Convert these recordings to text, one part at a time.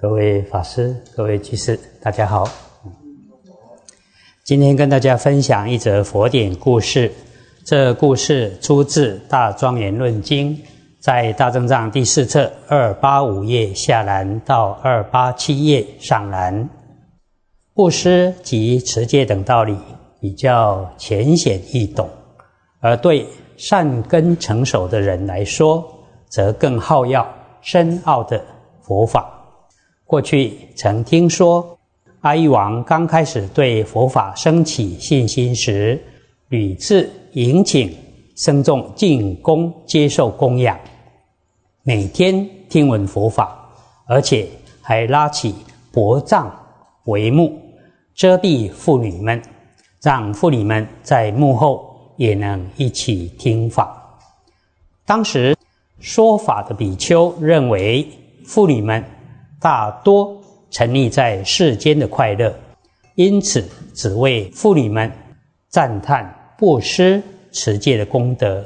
各位法师、各位居士，大家好。今天跟大家分享一则佛典故事。这故事出自《大庄严论经》，在大正藏第四册二八五页下栏到二八七页上栏。布施及持戒等道理比较浅显易懂，而对善根成熟的人来说，则更好要深奥的佛法。过去曾听说，阿育王刚开始对佛法升起信心时，屡次迎请僧众进宫接受供养，每天听闻佛法，而且还拉起薄帐帷幕遮蔽妇女们，让妇女们在幕后也能一起听法。当时说法的比丘认为，妇女们。大多沉溺在世间的快乐，因此只为妇女们赞叹布施持戒的功德，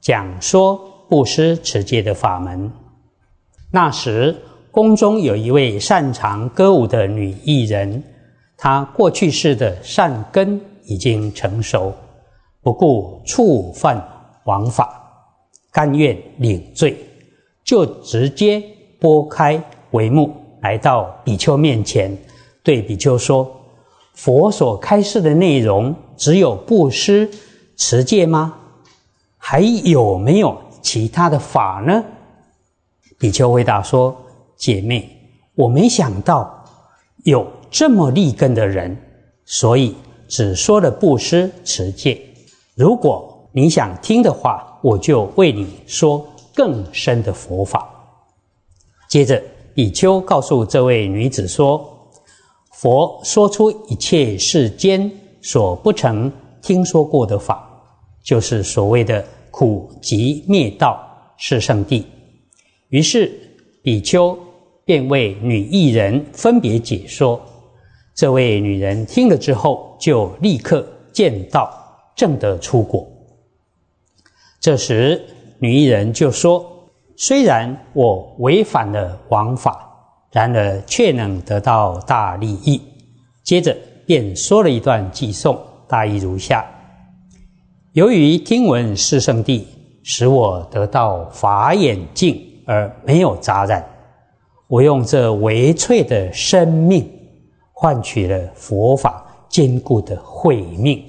讲说布施持戒的法门。那时宫中有一位擅长歌舞的女艺人，她过去世的善根已经成熟，不顾触犯王法，甘愿领罪，就直接拨开。帷幕来到比丘面前，对比丘说：“佛所开示的内容只有布施、持戒吗？还有没有其他的法呢？”比丘回答说：“姐妹，我没想到有这么立根的人，所以只说了布施、持戒。如果你想听的话，我就为你说更深的佛法。”接着。比丘告诉这位女子说：“佛说出一切世间所不曾听说过的法，就是所谓的苦集灭道是圣地。”于是比丘便为女艺人分别解说。这位女人听了之后，就立刻见到正得出果。这时女艺人就说。虽然我违反了王法，然而却能得到大利益。接着便说了一段偈颂，大意如下：由于听闻是圣地，使我得到法眼净而没有杂染。我用这唯粹的生命，换取了佛法坚固的慧命。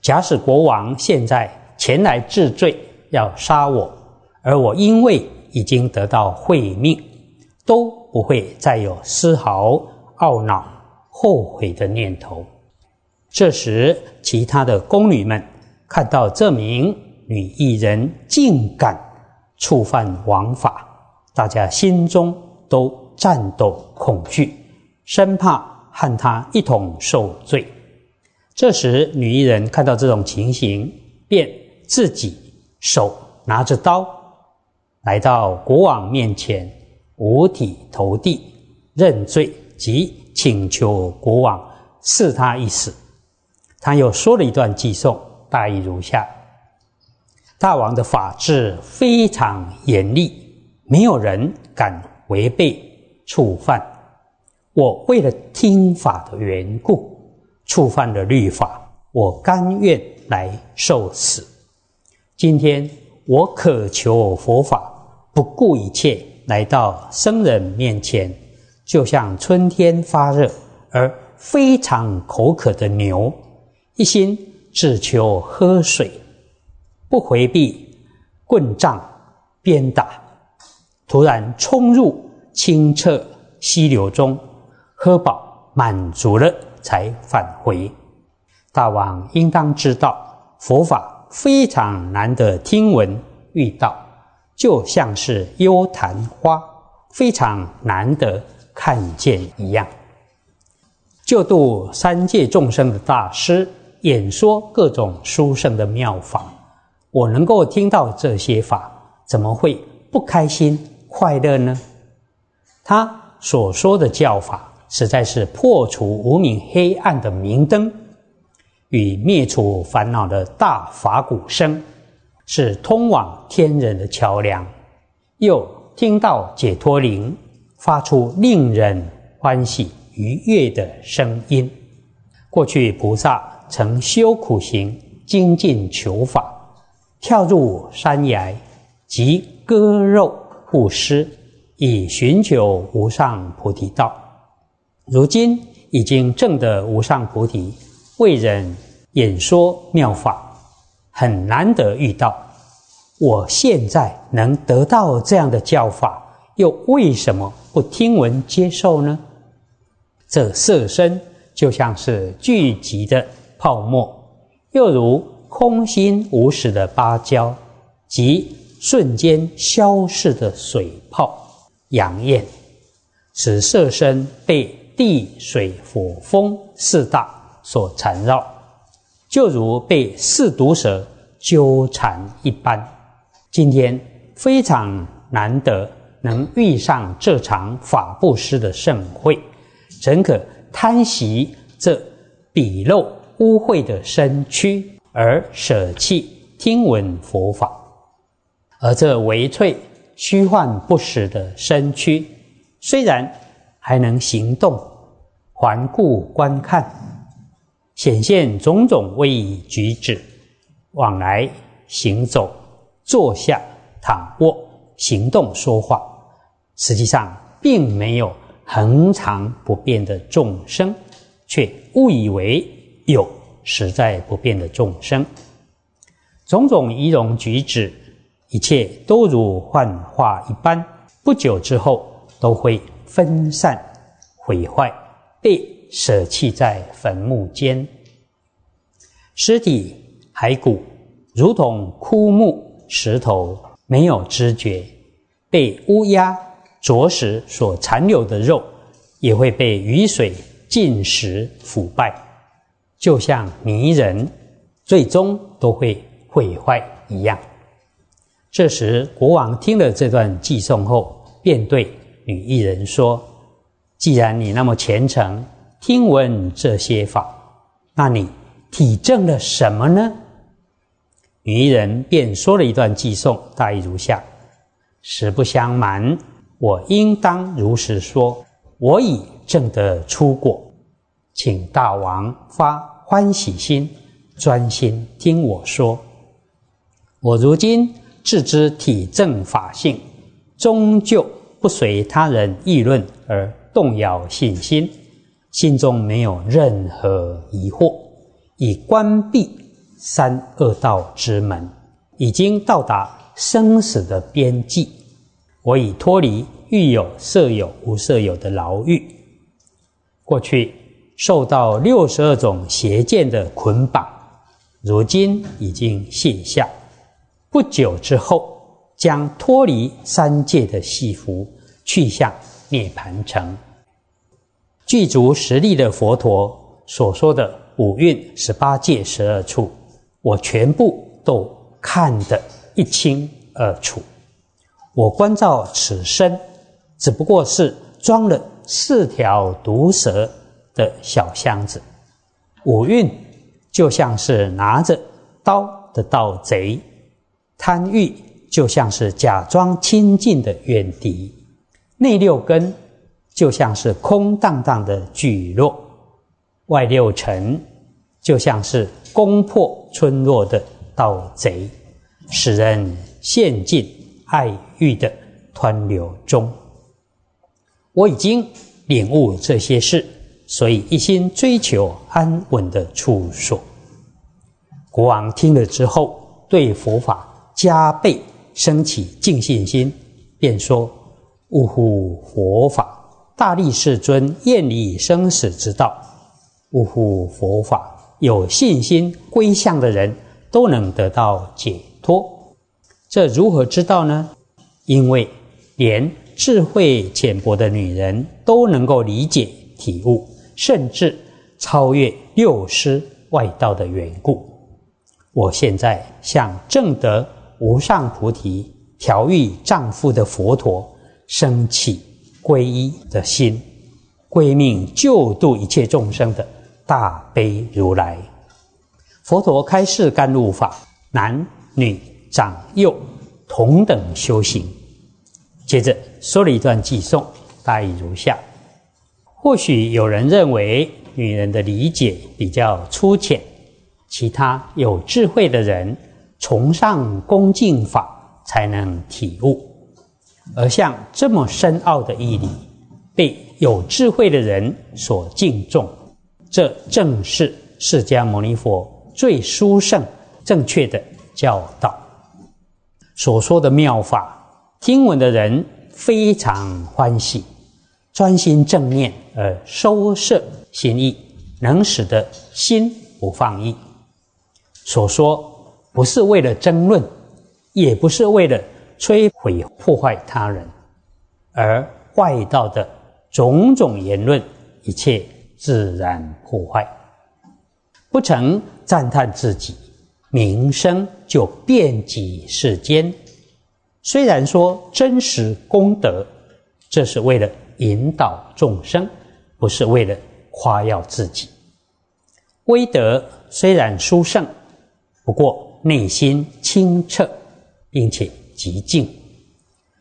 假使国王现在前来治罪，要杀我。而我因为已经得到慧命，都不会再有丝毫懊恼、后悔的念头。这时，其他的宫女们看到这名女艺人竟敢触犯王法，大家心中都战斗恐惧，生怕和她一同受罪。这时，女艺人看到这种情形，便自己手拿着刀。来到国王面前，五体投地认罪，及请求国王赐他一死。他又说了一段偈颂，大意如下：大王的法制非常严厉，没有人敢违背触犯。我为了听法的缘故，触犯了律法，我甘愿来受死。今天我渴求佛法。不顾一切来到僧人面前，就像春天发热而非常口渴的牛，一心只求喝水，不回避棍杖鞭打，突然冲入清澈溪流中，喝饱满足了才返回。大王应当知道，佛法非常难得听闻遇到。就像是幽昙花，非常难得看见一样。救度三界众生的大师演说各种殊胜的妙法，我能够听到这些法，怎么会不开心快乐呢？他所说的教法，实在是破除无明黑暗的明灯，与灭除烦恼的大法鼓声。是通往天人的桥梁，又听到解脱铃，发出令人欢喜愉悦的声音。过去菩萨曾修苦行，精进求法，跳入山崖，及割肉护尸，以寻求无上菩提道。如今已经证得无上菩提，为人演说妙法，很难得遇到。我现在能得到这样的教法，又为什么不听闻接受呢？这色身。就像是聚集的泡沫，又如空心无实的芭蕉，即瞬间消逝的水泡，养艳。此色身被地水火风四大所缠绕，就如被四毒蛇纠缠一般。今天非常难得能遇上这场法布施的盛会，怎可？贪惜这鄙陋污秽的身躯，而舍弃听闻佛法；而这唯粹虚幻不实的身躯，虽然还能行动、环顾观看，显现种种威仪举止，往来行走、坐下、躺卧、行动、说话，实际上并没有。恒常不变的众生，却误以为有实在不变的众生。种种仪容举止，一切都如幻化一般，不久之后都会分散毁坏，被舍弃在坟墓间。尸体骸骨如同枯木石头，没有知觉，被乌鸦。啄食所残留的肉，也会被雨水浸湿腐败，就像泥人，最终都会毁坏一样。这时，国王听了这段寄送后，便对女艺人说：“既然你那么虔诚，听闻这些法，那你体证了什么呢？”女艺人便说了一段寄送，大意如下：“实不相瞒。”我应当如实说，我已证得出果，请大王发欢喜心，专心听我说。我如今自知体证法性，终究不随他人议论而动摇信心，心中没有任何疑惑，已关闭三恶道之门，已经到达生死的边际。我已脱离欲有、色有、无色有的牢狱，过去受到六十二种邪见的捆绑，如今已经卸下。不久之后，将脱离三界的戏服，去向涅盘城。具足实力的佛陀所说的五蕴、十八界、十二处，我全部都看得一清二楚。我关照此身，只不过是装了四条毒蛇的小箱子；五蕴就像是拿着刀的盗贼；贪欲就像是假装亲近的怨敌；内六根就像是空荡荡的聚落；外六尘就像是攻破村落的盗贼，使人陷进。爱欲的湍流中，我已经领悟这些事，所以一心追求安稳的处所。国王听了之后，对佛法加倍升起敬信心，便说：“呜呼，佛法大力士尊厌离生死之道。呜呼，佛法有信心归向的人都能得到解脱。”这如何知道呢？因为连智慧浅薄的女人都能够理解体悟，甚至超越六师外道的缘故。我现在向正得无上菩提、调御丈夫的佛陀升起皈依的心，归命救度一切众生的大悲如来。佛陀开示甘露法，男女。长幼同等修行。接着说了一段偈颂，大意如下：或许有人认为女人的理解比较粗浅，其他有智慧的人崇尚恭敬法才能体悟，而像这么深奥的义理，被有智慧的人所敬重，这正是释迦牟尼佛最殊胜、正确的教导。所说的妙法，听闻的人非常欢喜，专心正念而收摄心意，能使得心不放逸。所说不是为了争论，也不是为了摧毁破坏他人，而外道的种种言论，一切自然破坏。不曾赞叹自己。名声就遍及世间。虽然说真实功德，这是为了引导众生，不是为了夸耀自己。威德虽然殊胜，不过内心清澈，并且极静。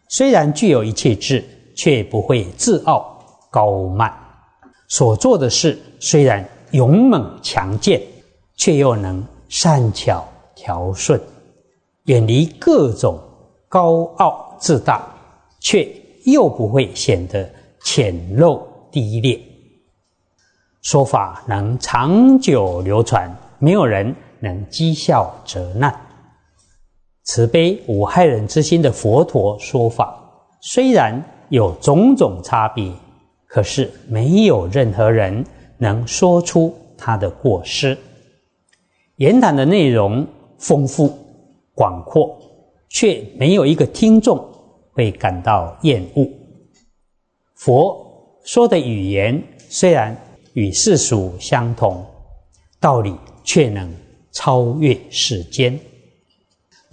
虽然具有一切智，却不会自傲高慢。所做的事虽然勇猛强健，却又能。善巧调顺，远离各种高傲自大，却又不会显得浅陋低劣。说法能长久流传，没有人能讥笑责难。慈悲无害人之心的佛陀说法，虽然有种种差别，可是没有任何人能说出他的过失。言谈的内容丰富广阔，却没有一个听众会感到厌恶。佛说的语言虽然与世俗相同，道理却能超越世间。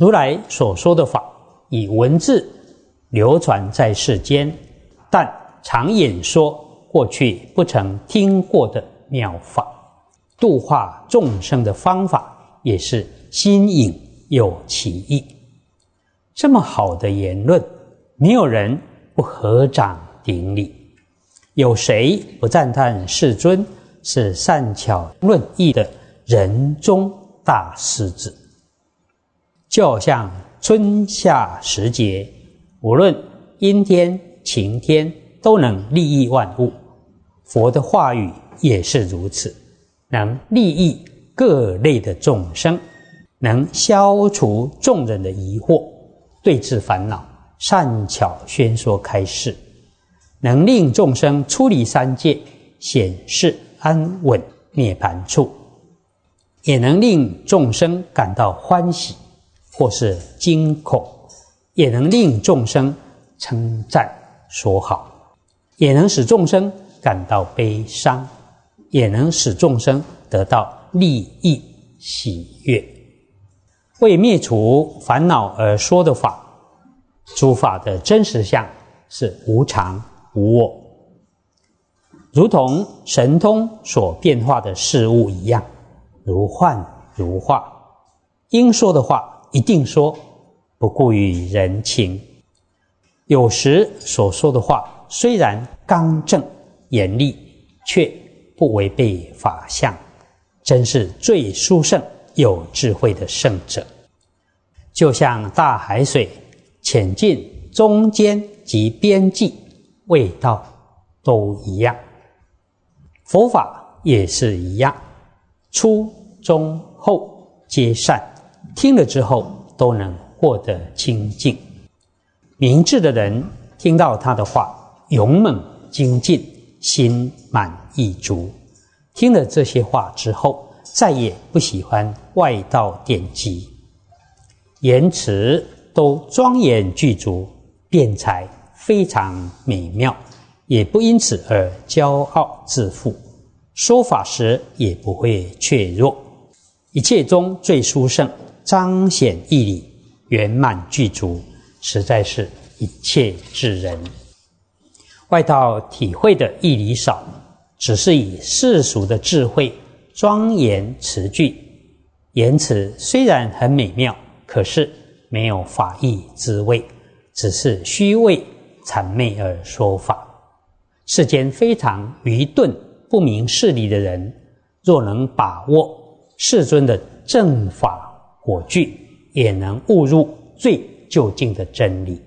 如来所说的法，以文字流传在世间，但常演说过去不曾听过的妙法。度化众生的方法也是新颖有奇异。这么好的言论，没有人不合掌顶礼。有谁不赞叹世尊是善巧论义的人中大师子？就像春夏时节，无论阴天晴天，都能利益万物。佛的话语也是如此。能利益各类的众生，能消除众人的疑惑、对治烦恼，善巧宣说开示，能令众生出离三界，显示安稳涅盘处，也能令众生感到欢喜，或是惊恐，也能令众生称赞说好，也能使众生感到悲伤。也能使众生得到利益喜悦，为灭除烦恼而说的法，诸法的真实相是无常无我，如同神通所变化的事物一样，如幻如化。应说的话一定说，不顾于人情。有时所说的话虽然刚正严厉，却。不违背法相，真是最殊胜、有智慧的圣者。就像大海水浅近中间及边际，味道都一样。佛法也是一样，初中后皆善，听了之后都能获得清净。明智的人听到他的话，勇猛精进。心满意足，听了这些话之后，再也不喜欢外道典籍，言辞都庄严具足，辩才非常美妙，也不因此而骄傲自负，说法时也不会怯弱，一切中最殊胜，彰显义理，圆满具足，实在是一切智人。外道体会的义理少，只是以世俗的智慧庄严词句，言辞虽然很美妙，可是没有法义之味，只是虚伪谄媚而说法。世间非常愚钝、不明事理的人，若能把握世尊的正法火炬，也能悟入最究竟的真理，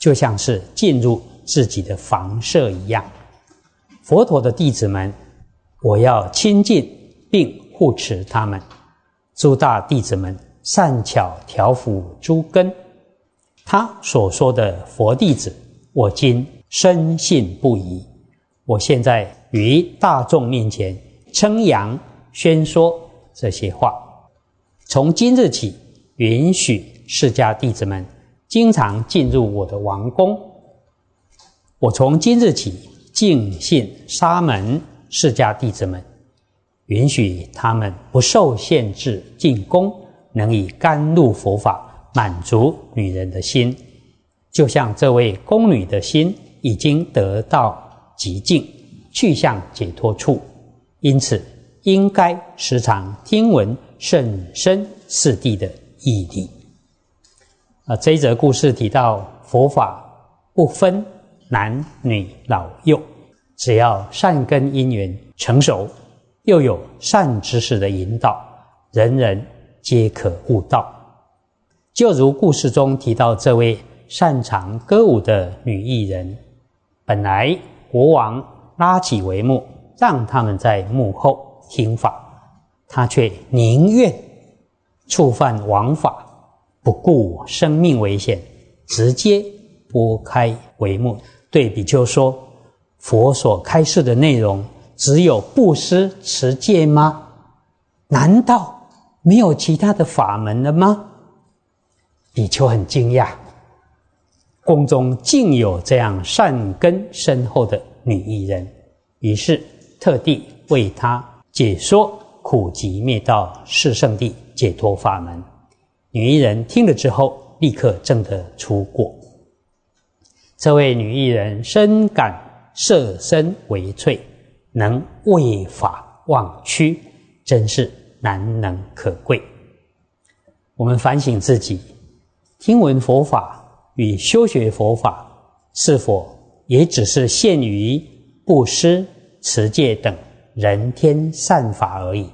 就像是进入自己的房舍一样。佛陀的弟子们，我要亲近并护持他们；诸大弟子们，善巧调伏诸根。他所说的佛弟子，我今深信不疑。我现在于大众面前称扬宣说这些话，从今日起，允许释迦弟子们经常进入我的王宫。我从今日起敬信沙门释迦弟子们，允许他们不受限制进宫，能以甘露佛法满足女人的心，就像这位宫女的心已经得到。极静去向解脱处，因此应该时常听闻甚深四谛的义理。啊，这一则故事提到佛法不分男女老幼，只要善根因缘成熟，又有善知识的引导，人人皆可悟道。就如故事中提到这位擅长歌舞的女艺人，本来。国王拉起帷幕，让他们在幕后听法，他却宁愿触犯王法，不顾生命危险，直接拨开帷幕，对比丘说：“佛所开示的内容只有布施持戒吗？难道没有其他的法门了吗？”比丘很惊讶。宫中竟有这样善根深厚的女艺人，于是特地为她解说苦集灭道四圣地解脱法门。女艺人听了之后，立刻证得出果。这位女艺人深感色身为脆，能为法忘躯，真是难能可贵。我们反省自己，听闻佛法。与修学佛法是否也只是限于布施、持戒等人天善法而已？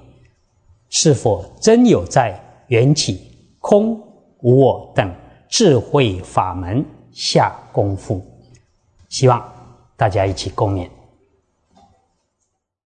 是否真有在缘起、空、无我等智慧法门下功夫？希望大家一起共勉。